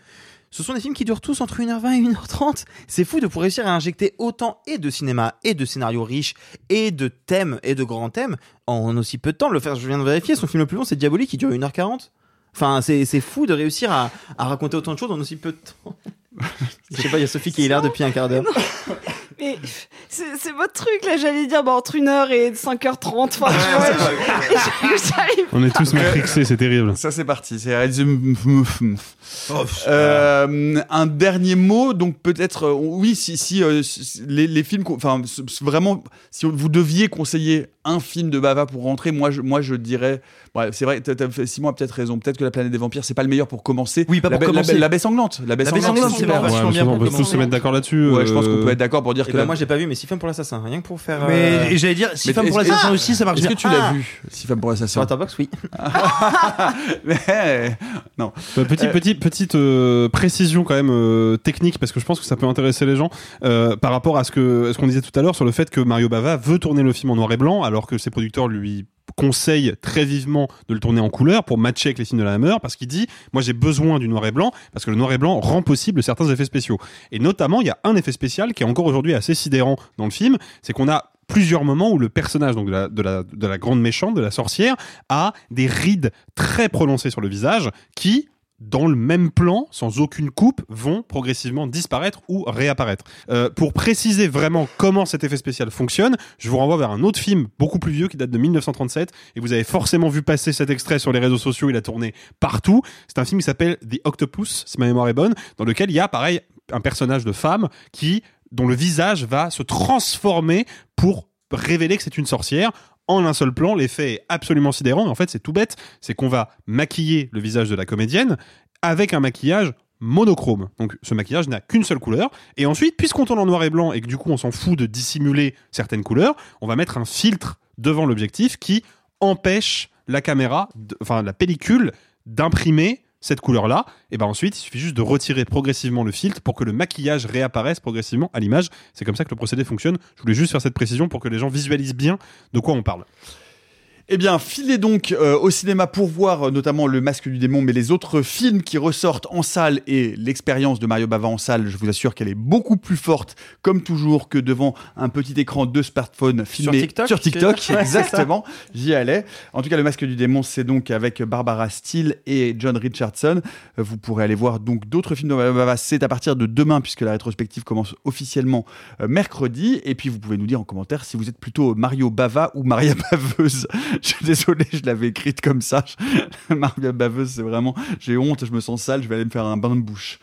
Ce sont des films qui durent tous entre 1h20 et 1h30. C'est fou de pouvoir réussir à injecter autant et de cinéma et de scénarios riches et de thèmes et de grands thèmes en aussi peu de temps. Le faire, je viens de vérifier, son film le plus long, c'est Diabolique, qui dure 1h40. Enfin, c'est c'est fou de réussir à, à raconter autant de choses en aussi peu de temps. Je sais pas, il y a Sophie qui est là depuis un quart d'heure. Mais c'est votre truc là, j'allais dire bah, entre 1h et 5h30. Enfin, tu vois, je- on est tous matrixés c'est terrible Ça, c'est parti. C'est Euh, un dernier mot, donc peut-être, euh, oui, si, si euh, si- les, les films, enfin, vraiment, si vous deviez conseiller un film de Bava pour rentrer, moi, je, moi, je dirais, ouais, c'est vrai, t'as- t'as fait- Simon a peut-être raison, peut-être que la planète des vampires, c'est pas le meilleur pour commencer. Oui, pas la, pour baie- la commencer. baie- la baie sanglante, la baie La sanglante, sanglante, c'est vachement Ouais, bien on peut tous se mettre d'accord là-dessus Ouais, je pense euh, qu'on peut être d'accord pour dire que. ben moi, j'ai pas vu, mais six femmes pour l'assassin, rien que pour faire. Mais euh, et j'allais dire, si femme pour est-ce- l'assassin est-ce- aussi, ça marche Est-ce bien. que tu l'as Ah vu, Si femme pour Sur l'assassin Letterboxd, oui. Mais- Non. Bah, petit, Euh, petit, petite euh, précision quand même euh, technique parce que je pense que ça peut intéresser les gens euh, par rapport à ce que à ce qu'on disait tout à l'heure sur le fait que Mario Bava veut tourner le film en noir et blanc alors que ses producteurs lui conseillent très vivement de le tourner en couleur pour matcher avec les films de la Hammer parce qu'il dit moi j'ai besoin du noir et blanc parce que le noir et blanc rend possible certains effets spéciaux. Et notamment il y a un effet spécial qui est encore aujourd'hui assez sidérant dans le film c'est qu'on a plusieurs moments où le personnage de la grande méchante, de la sorcière, a des rides très prononcées sur le visage qui, dans le même plan, sans aucune coupe, vont progressivement disparaître ou réapparaître. Euh, pour préciser vraiment comment cet effet spécial fonctionne, je vous renvoie vers un autre film beaucoup plus vieux qui date de 1937 et vous avez forcément vu passer cet extrait sur les réseaux sociaux, il a tourné partout. C'est un film qui s'appelle The Octopus, si ma mémoire est bonne, dans lequel il y a pareil un personnage de femme qui dont le visage va se transformer pour révéler que c'est une sorcière en un seul plan. L'effet est absolument sidérant. En fait, c'est tout bête. C'est qu'on va maquiller le visage de la comédienne avec un maquillage monochrome. Donc ce maquillage n'a qu'une seule couleur. Et ensuite, puisqu'on tourne en noir et blanc et que du coup on s'en fout de dissimuler certaines couleurs, on va mettre un filtre devant l'objectif qui empêche la caméra, enfin la pellicule, d'imprimer cette couleur-là, et ben ensuite il suffit juste de retirer progressivement le filtre pour que le maquillage réapparaisse progressivement à l'image. C'est comme ça que le procédé fonctionne. Je voulais juste faire cette précision pour que les gens visualisent bien de quoi on parle. Eh bien, filez donc euh, au cinéma pour voir euh, notamment Le Masque du Démon, mais les autres films qui ressortent en salle et l'expérience de Mario Bava en salle, je vous assure qu'elle est beaucoup plus forte, comme toujours, que devant un petit écran de smartphone filmé TikTok, sur TikTok. Ouais, c'est ça. exactement. J'y allais. En tout cas, Le Masque du Démon, c'est donc avec Barbara Steele et John Richardson. Euh, Vous pourrez aller voir donc d'autres films de Mario Bava. C'est à partir de demain, puisque la rétrospective commence officiellement mercredi. Et puis, vous pouvez nous dire en commentaire si vous êtes plutôt Mario Bava ou Maria Baveuse. Je suis désolé, je l'avais écrite comme ça. Maria baveuse, c'est vraiment. J'ai honte, je me sens sale, je vais aller me faire un bain de bouche.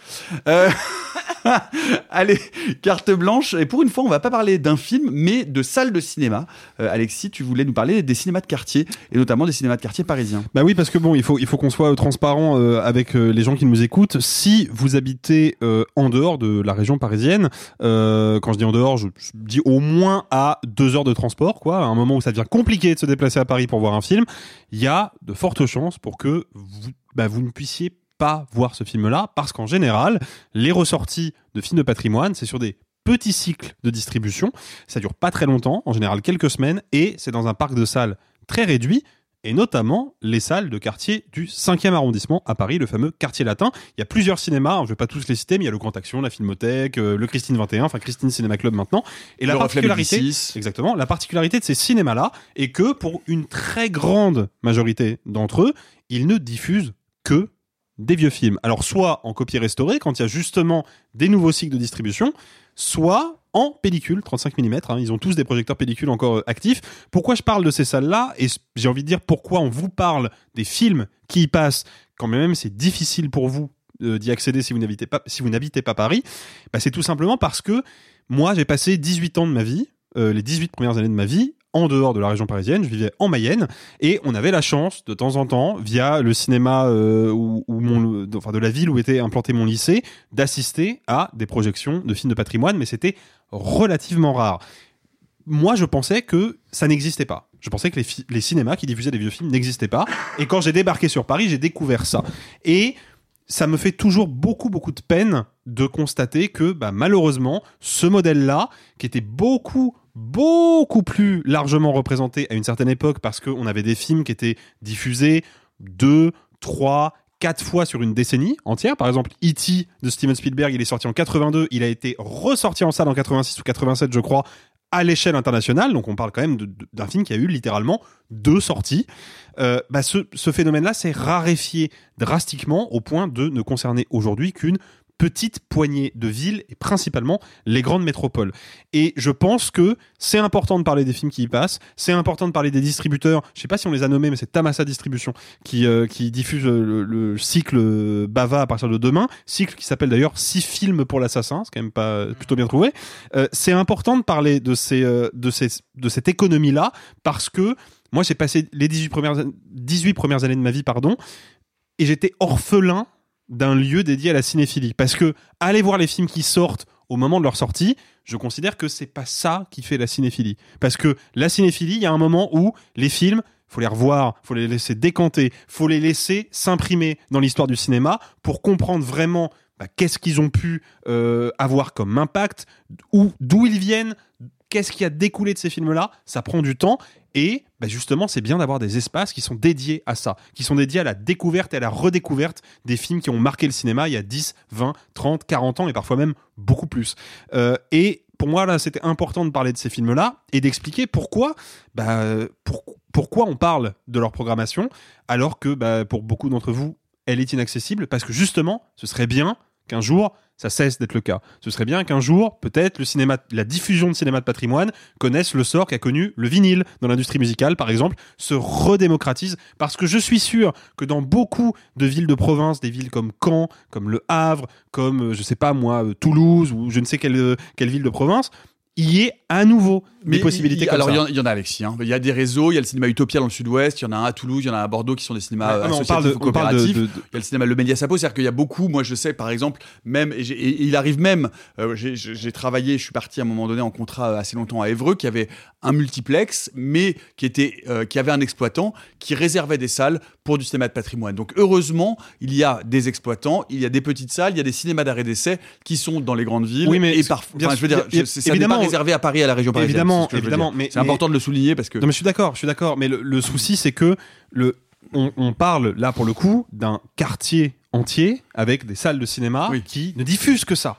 Euh, Allez, carte blanche. Et pour une fois, on va pas parler d'un film, mais de salle de cinéma. Euh, Alexis, tu voulais nous parler des cinémas de quartier, et notamment des cinémas de quartier parisiens. Bah oui, parce que bon, il faut, il faut qu'on soit transparent euh, avec euh, les gens qui nous écoutent. Si vous habitez euh, en dehors de la région parisienne, euh, quand je dis en dehors, je, je dis au moins à deux heures de transport, quoi, à un moment où ça devient compliqué de se déplacer à Paris pour voir un film, il y a de fortes chances pour que vous, bah, vous ne puissiez pas voir ce film-là, parce qu'en général, les ressorties de films de patrimoine, c'est sur des petits cycles de distribution. Ça dure pas très longtemps, en général quelques semaines, et c'est dans un parc de salles très réduit, et notamment les salles de quartier du 5e arrondissement à Paris, le fameux quartier latin. Il y a plusieurs cinémas, hein, je vais pas tous les citer, mais il y a le Grand Action, la Filmothèque, euh, le Christine 21, enfin Christine Cinéma Club maintenant. Et la Le particularité, exactement, la particularité de ces cinémas-là est que pour une très grande majorité d'entre eux, ils ne diffusent que des vieux films. Alors soit en copie restaurée quand il y a justement des nouveaux cycles de distribution, soit en pellicule 35 mm. hein. Ils ont tous des projecteurs pellicule encore euh, actifs. Pourquoi je parle de ces salles-là? Et j'ai envie de dire pourquoi on vous parle des films qui y passent quand même c'est difficile pour vous euh, d'y accéder si vous n'habitez pas si pas Paris? Bah, c'est tout simplement parce que moi j'ai passé 18 ans de ma vie, euh, les 18 premières années de ma vie en dehors de la région parisienne, je vivais en Mayenne et on avait la chance de temps en temps, via le cinéma euh, mon, enfin de la ville où était implanté mon lycée, d'assister à des projections de films de patrimoine, mais c'était relativement rare. Moi, je pensais que ça n'existait pas. Je pensais que les cinémas qui diffusaient des vieux films n'existaient pas. Et quand j'ai débarqué sur Paris, j'ai découvert ça. Et ça me fait toujours beaucoup, beaucoup de peine de constater que, bah, malheureusement, ce modèle-là, qui était beaucoup, beaucoup plus largement représenté à une certaine époque parce qu'on avait des films qui étaient diffusés deux, trois, quatre fois sur une décennie entière. Par exemple, E.T. de Steven Spielberg, il est sorti en 82, il a été ressorti en salle en 86 ou 87, je crois, à l'échelle internationale. Donc on parle quand même d'un film qui a eu littéralement deux sorties. Euh, bah, ce phénomène-là s'est raréfié drastiquement au point de ne concerner aujourd'hui qu'une petite poignée de villes et principalement les grandes métropoles. Et je pense que c'est important de parler des films qui y passent, c'est important de parler des distributeurs. Je sais pas si on les a nommés, mais c'est Tamasa Distribution qui, euh, qui diffuse euh, le, le cycle Bava à partir de demain, cycle qui s'appelle d'ailleurs Six films pour l'assassin, c'est quand même pas euh, plutôt bien trouvé. Euh, c'est important de parler de ces, de ces, de cette économie là parce que moi j'ai passé les 18 premières, 18 premières années de ma vie, pardon, et j'étais orphelin d'un lieu dédié à la cinéphilie. Parce que aller voir les films qui sortent au moment de leur sortie, je considère que c'est pas ça qui fait la cinéphilie. Parce que la cinéphilie, il y a un moment où les films, faut les revoir, faut les laisser décanter, faut les laisser s'imprimer dans l'histoire du cinéma pour comprendre vraiment bah, qu'est-ce qu'ils ont pu euh, avoir comme impact, d'où ils viennent, qu'est-ce qui a découlé de ces films-là. Ça prend du temps et bah, justement, c'est bien d'avoir des espaces qui sont dédiés à ça, qui sont dédiés à la découverte et à la redécouverte des films qui ont marqué le cinéma il y a 10, 20, 30, 40 ans et parfois même beaucoup plus. Euh, et pour moi, là, c'était important de parler de ces films-là et d'expliquer pourquoi, bah, pour- pourquoi on parle de leur programmation alors que bah, pour beaucoup d'entre vous, elle est inaccessible parce que justement, ce serait bien qu'un jour, ça cesse d'être le cas. Ce serait bien qu'un jour, peut-être, le cinéma, la diffusion de cinéma de patrimoine connaisse le sort qu'a connu le vinyle dans l'industrie musicale, par exemple, se redémocratise, parce que je suis sûr que dans beaucoup de villes de province, des villes comme Caen, comme Le Havre, comme, euh, je sais pas moi, euh, Toulouse, ou je ne sais quelle, euh, quelle ville de province, il y ait à nouveau des possibilités comme alors, ça. il y en- il y, en a, Alexis. hein. Il y a des réseaux. Il y a le cinéma Utopia dans le sud-ouest. Il y en a un à Toulouse. Il y en a un à Bordeaux qui sont des cinémas Ouais, euh, mais associatifs parle de- ou on parle de- coopératifs. de- de- Il y a le cinéma Le Mediasapo. C'est-à-dire qu'il y a beaucoup. Moi, je sais, par exemple, même. Et, il arrive même. euh, j'ai- travaillé. Je suis parti à un moment donné en contrat euh, assez longtemps à Évreux, qui avait un multiplex, mais qui était, euh, qui avait un exploitant qui réservait des salles pour du cinéma de patrimoine. Donc, heureusement, il y a des exploitants. Il y a des petites salles. Il y a des cinémas d'arrêt d'essai qui sont dans les grandes villes. Oui, mais et parfois, enfin, je veux dire, évidemment- réservé à Paris à la région parisienne. Évidemment, ce évidemment, mais- c'est important de le souligner parce que Non, mais je suis d'accord, je suis d'accord. Mais le, le souci, c'est que le, on, on parle là pour le coup d'un quartier entier avec des salles de cinéma qui ne diffusent que ça.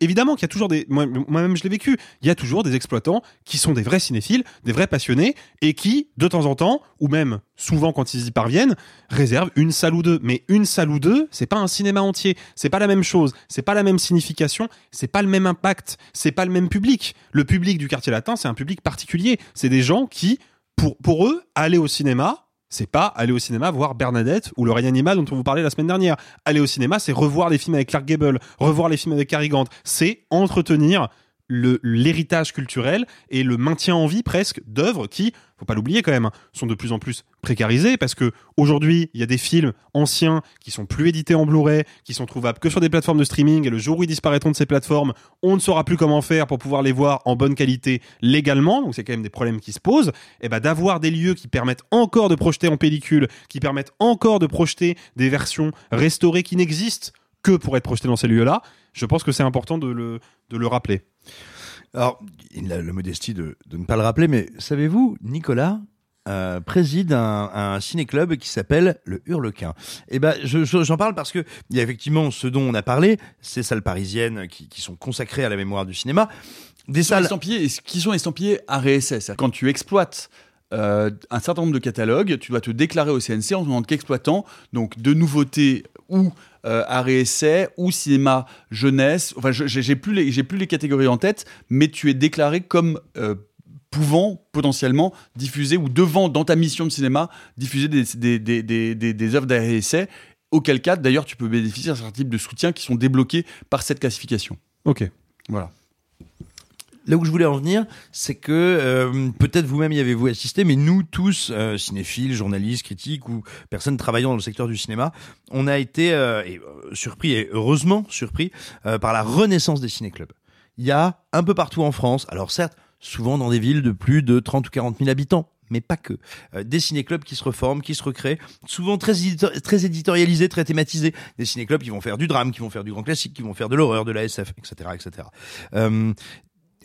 Évidemment qu'il y a toujours des. moi- Moi-même, je l'ai vécu. Il y a toujours des exploitants qui sont des vrais cinéphiles, des vrais passionnés, et qui, de temps en temps, ou même souvent quand ils y parviennent, réservent une salle ou deux. Mais une salle ou deux, c'est pas un cinéma entier. C'est pas la même chose. C'est pas la même signification. C'est pas le même impact. C'est pas le même public. Le public du quartier latin, c'est un public particulier. C'est des gens qui pour, pour eux, aller au cinéma, c'est pas aller au cinéma voir Bernadette ou le règne animal dont on vous parlait la semaine dernière. Aller au cinéma, c'est revoir les films avec Clark Gable, revoir les films avec Cary Grant. C'est entretenir l'héritage culturel et le maintien en vie presque d'œuvres qui, faut pas l'oublier quand même, hein, sont de plus en plus précarisées parce que aujourd'hui il y a des films anciens qui sont plus édités en Blu-ray, qui sont trouvables que sur des plateformes de streaming et le jour où ils disparaîtront de ces plateformes, on ne saura plus comment faire pour pouvoir les voir en bonne qualité légalement. Donc c'est quand même des problèmes qui se posent. Et ben d'avoir des lieux qui permettent encore de projeter en pellicule, qui permettent encore de projeter des versions restaurées qui n'existent que pour être projetées dans ces lieux-là, je pense que c'est important de le, de le rappeler. Alors, il a la modestie de, de ne pas le rappeler, mais savez-vous, Nicolas euh, préside un, un ciné-club qui s'appelle le Hurlequin. Et ben, je- je- j'en parle parce que il y a effectivement ce dont on a parlé, ces salles parisiennes qui, qui sont consacrées à la mémoire du cinéma, des Qui sont salles estampillées, qui sont estampillées à RSS. C'est-à-dire Quand tu exploites euh, un certain nombre de catalogues, tu dois te déclarer au CNC en tant qu'exploitant, donc de nouveautés ou euh, essai ou cinéma jeunesse. Enfin, je- j'ai j'ai plus les j'ai plus les catégories en tête, mais tu es déclaré comme euh, pouvant potentiellement diffuser ou devant dans ta mission de cinéma diffuser des des des des, des, des œuvres d'art et essai. Auquel cas, d'ailleurs, tu peux bénéficier d'un certain type de soutien qui sont débloqués par cette classification. Ok. Voilà. Là où je voulais en venir, c'est que euh, peut-être vous-même y avez-vous assisté, mais nous tous, euh, cinéphiles, journalistes, critiques ou personnes travaillant dans le secteur du cinéma, on a été euh, euh, surpris et heureusement surpris euh, par la renaissance des ciné-clubs. Il y a un peu partout en France, alors certes, souvent dans des villes de plus de 30 ou 40 000 habitants, mais pas que. Euh, des ciné-clubs qui se reforment, qui se recréent, souvent très, très éditorialisés, très thématisés. Des ciné-clubs qui vont faire du drame, qui vont faire du grand classique, qui vont faire de l'horreur, de la SF, etc. etc.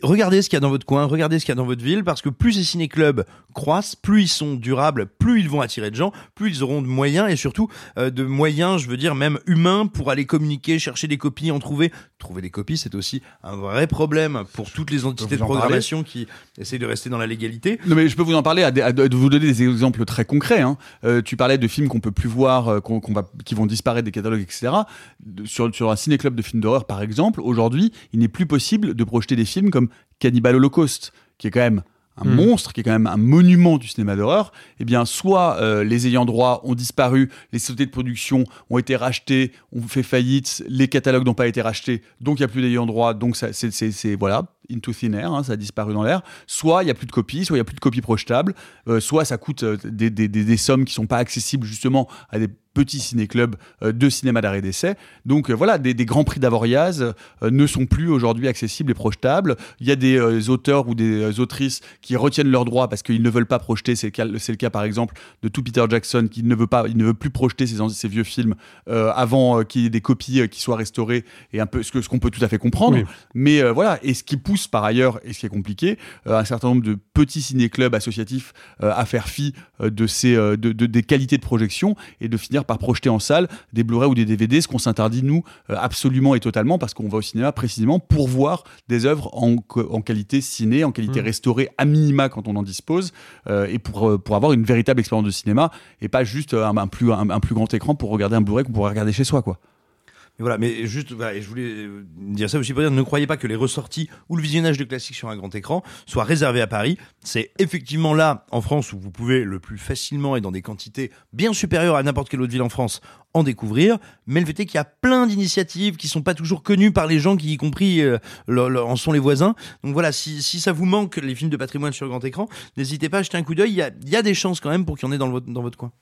regardez ce qu'il y a dans votre coin, regardez ce qu'il y a dans votre ville, parce que plus ces ciné-clubs croissent, plus ils sont durables, plus ils vont attirer de gens, plus ils auront de moyens, et surtout euh, de moyens, je veux dire, même humains, pour aller communiquer, chercher des copies, en trouver. Trouver des copies, c'est aussi un vrai problème pour toutes les entités de programmation qui essayent de rester dans la légalité. Non mais je peux vous en parler, à des- à de vous donner des exemples très concrets. hein. Euh, tu parlais de films qu'on peut plus voir, euh, qu'on va, qui vont disparaître des catalogues, etc. De- sur, sur un ciné-club de films d'horreur, par exemple, aujourd'hui, il n'est plus possible de projeter des films comme Cannibal Holocaust, qui est quand même un Hmm. monstre, qui est quand même un monument du cinéma d'horreur. Eh bien, soit euh, les ayants droit ont disparu, les sociétés de production ont été rachetées, ont fait faillite, les catalogues n'ont pas été rachetés, donc il n'y a plus d'ayants droit, donc ça, c'est- voilà, into thin air, hein, ça a disparu dans l'air. Soit il n'y a plus de copies, soit il n'y a plus de copies projetables, euh, soit ça coûte euh, des, des- des- des sommes qui sont pas accessibles justement à des petits ciné-clubs euh, de cinéma d'arrêt d'essai. Donc euh, voilà, des, des grands prix d'Avoriaz euh, ne sont plus aujourd'hui accessibles et projetables. Il y a des auteurs ou des autrices qui retiennent leurs droits parce qu'ils ne veulent pas projeter. C'est le le cas par exemple de tout Peter Jackson qui ne veut pas, il ne veut plus projeter ses, ses vieux films avant qu'il y ait des copies qui soient restaurées et un peu ce que ce qu'on peut tout à fait comprendre. Oui. Mais voilà, et ce qui pousse par ailleurs, et ce qui est compliqué, euh, un certain nombre de petits ciné-clubs associatifs euh, à faire fi euh, de ces, de, de- des qualités de projection et de finir par projeter en salle des Blu-ray ou des DVD, ce qu'on s'interdit nous absolument et totalement parce qu'on va au cinéma précisément pour voir des œuvres en, qualité ciné, en qualité Mm. restaurée à minima quand on en dispose euh, et pour, pour avoir une véritable expérience de cinéma et pas juste un, un plus, un, un plus grand écran pour regarder un Blu-ray qu'on pourrait regarder chez soi quoi. Mais voilà, mais juste, voilà, et je voulais euh, dire ça aussi pour dire, ne croyez pas que les ressorties ou le visionnage de classiques sur un grand écran soit réservé à Paris. C'est effectivement là, en France, où vous pouvez le plus facilement et dans des quantités bien supérieures à n'importe quelle autre ville en France en découvrir. Mais le fait est qu'il y a plein d'initiatives qui sont pas toujours connues par les gens qui, y compris, euh, en sont les voisins. Donc voilà, si, si ça vous manque les films de patrimoine sur grand écran, n'hésitez pas à jeter un coup d'œil. Il y a, y a des chances quand même pour qu'il y en ait dans, le- dans votre coin.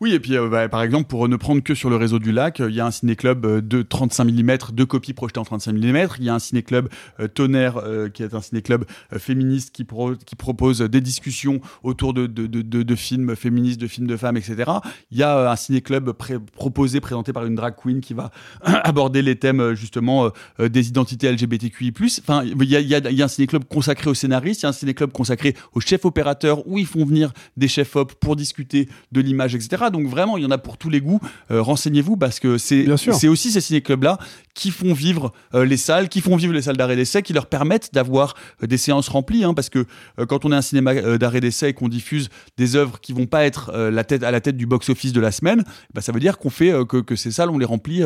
Oui, et puis euh, bah, par exemple, pour ne prendre que sur le réseau du lac, euh, il y a un ciné-club euh, de 35 mm, deux copies projetées en 35 mm. Il y a un ciné-club Tonnerre, qui est un ciné-club féministe qui, qui propose des discussions autour de, de, de, films féministes, de films de femmes, etc. Il y a un ciné-club proposé, présenté par une drag queen qui va aborder les thèmes justement des identités LGBTQI+. Enfin, il y a, y, a, il y a un ciné-club consacré aux scénaristes, il y a un ciné-club consacré aux chefs opérateurs où ils font venir des chefs op pour discuter de l'image images, etc. Donc vraiment, il y en a pour tous les goûts. Euh, Renseignez-vous parce que c'est c'est aussi ces ciné-clubs-là qui font vivre euh, les salles, qui font vivre les salles d'arrêt d'essai, qui leur permettent d'avoir euh, des séances remplies. Hein, parce que quand on est un cinéma d'arrêt d'essai et qu'on diffuse des œuvres qui vont pas être la tête, à la tête du box-office de la semaine, bah, ça veveut dire qu'on fait que, que ces salles, on les remplit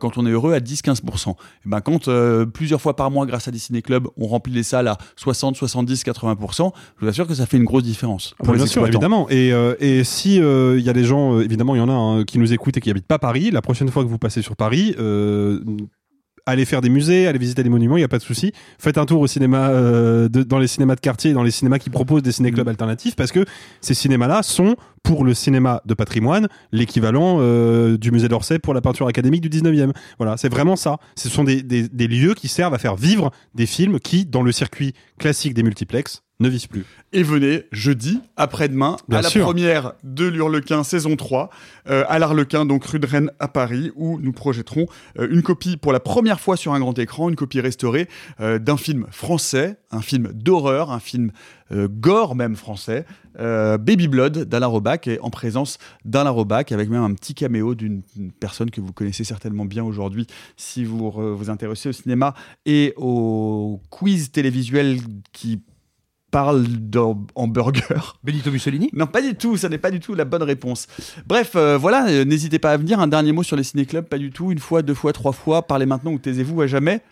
quand on est heureux à 10-15%. Et ben, quand plusieurs fois par mois, grâce à des ciné-clubs, on remplit les salles à 60, 70, 80%, je vous assure que ça fait une grosse différence. Ah bah, bien sûr, évidemment. Et, et si il y a des gens, euh, évidemment, il y en a hein, qui nous écoutent et qui habitent pas Paris, la prochaine fois que vous passez sur Paris, euh, allez faire des musées, allez visiter des monuments, il y a pas de souci. Faites un tour au cinéma, euh, de- dans les cinémas de quartier, dans les cinémas qui proposent des ciné-clubs alternatifs, parce que ces cinémas-là sont pour le cinéma de patrimoine l'équivalent euh, du musée d'Orsay pour la peinture académique du 19e. Voilà, c'est vraiment ça. Ce sont des, des, des lieux qui servent à faire vivre des films qui, dans le circuit classique des multiplex, ne visent plus. Et venez jeudi, après-demain, à la sûr. première de l'Hurlequin saison 3, euh, à l'Arlequin, donc rue de Rennes à Paris, où nous projetterons euh, une copie pour la première fois sur un grand écran, une copie restaurée euh, d'un film français, un film d'horreur, un film gore même français, Baby Blood d'Alain Robac, et en présence d'Alain Robac, avec même un petit caméo d'une personne que vous connaissez certainement bien aujourd'hui si vous vous intéressez au cinéma et au quiz télévisuel qui parle en burger. Benito Mussolini? Non, pas du tout, ça n'est pas du tout la bonne réponse. Bref, euh, voilà, euh, n'hésitez pas à venir. Un dernier mot sur les ciné-clubs, pas du tout. Une fois, deux fois, trois fois, parlez maintenant ou taisez-vous à jamais.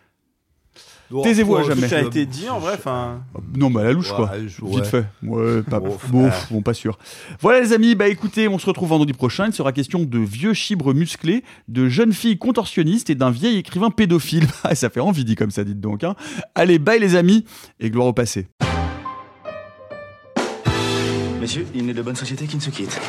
Taisez-vous à jamais. Ça a été dit en vrai, enfin. Non, mais à la louche, Ouais, quoi. Vite fait. Ouais, pas, Bon, bon, pas sûr. Voilà, les amis, bah écoutez, on se retrouve vendredi prochain. Il sera question de vieux chibres musclés, de jeunes filles contorsionnistes et d'un vieil écrivain pédophile. Ah, ça fait envie dit comme ça, dites donc. Hein. Allez, bye les amis, et gloire au passé. Messieurs, il n'est de bonne société qui ne se quitte.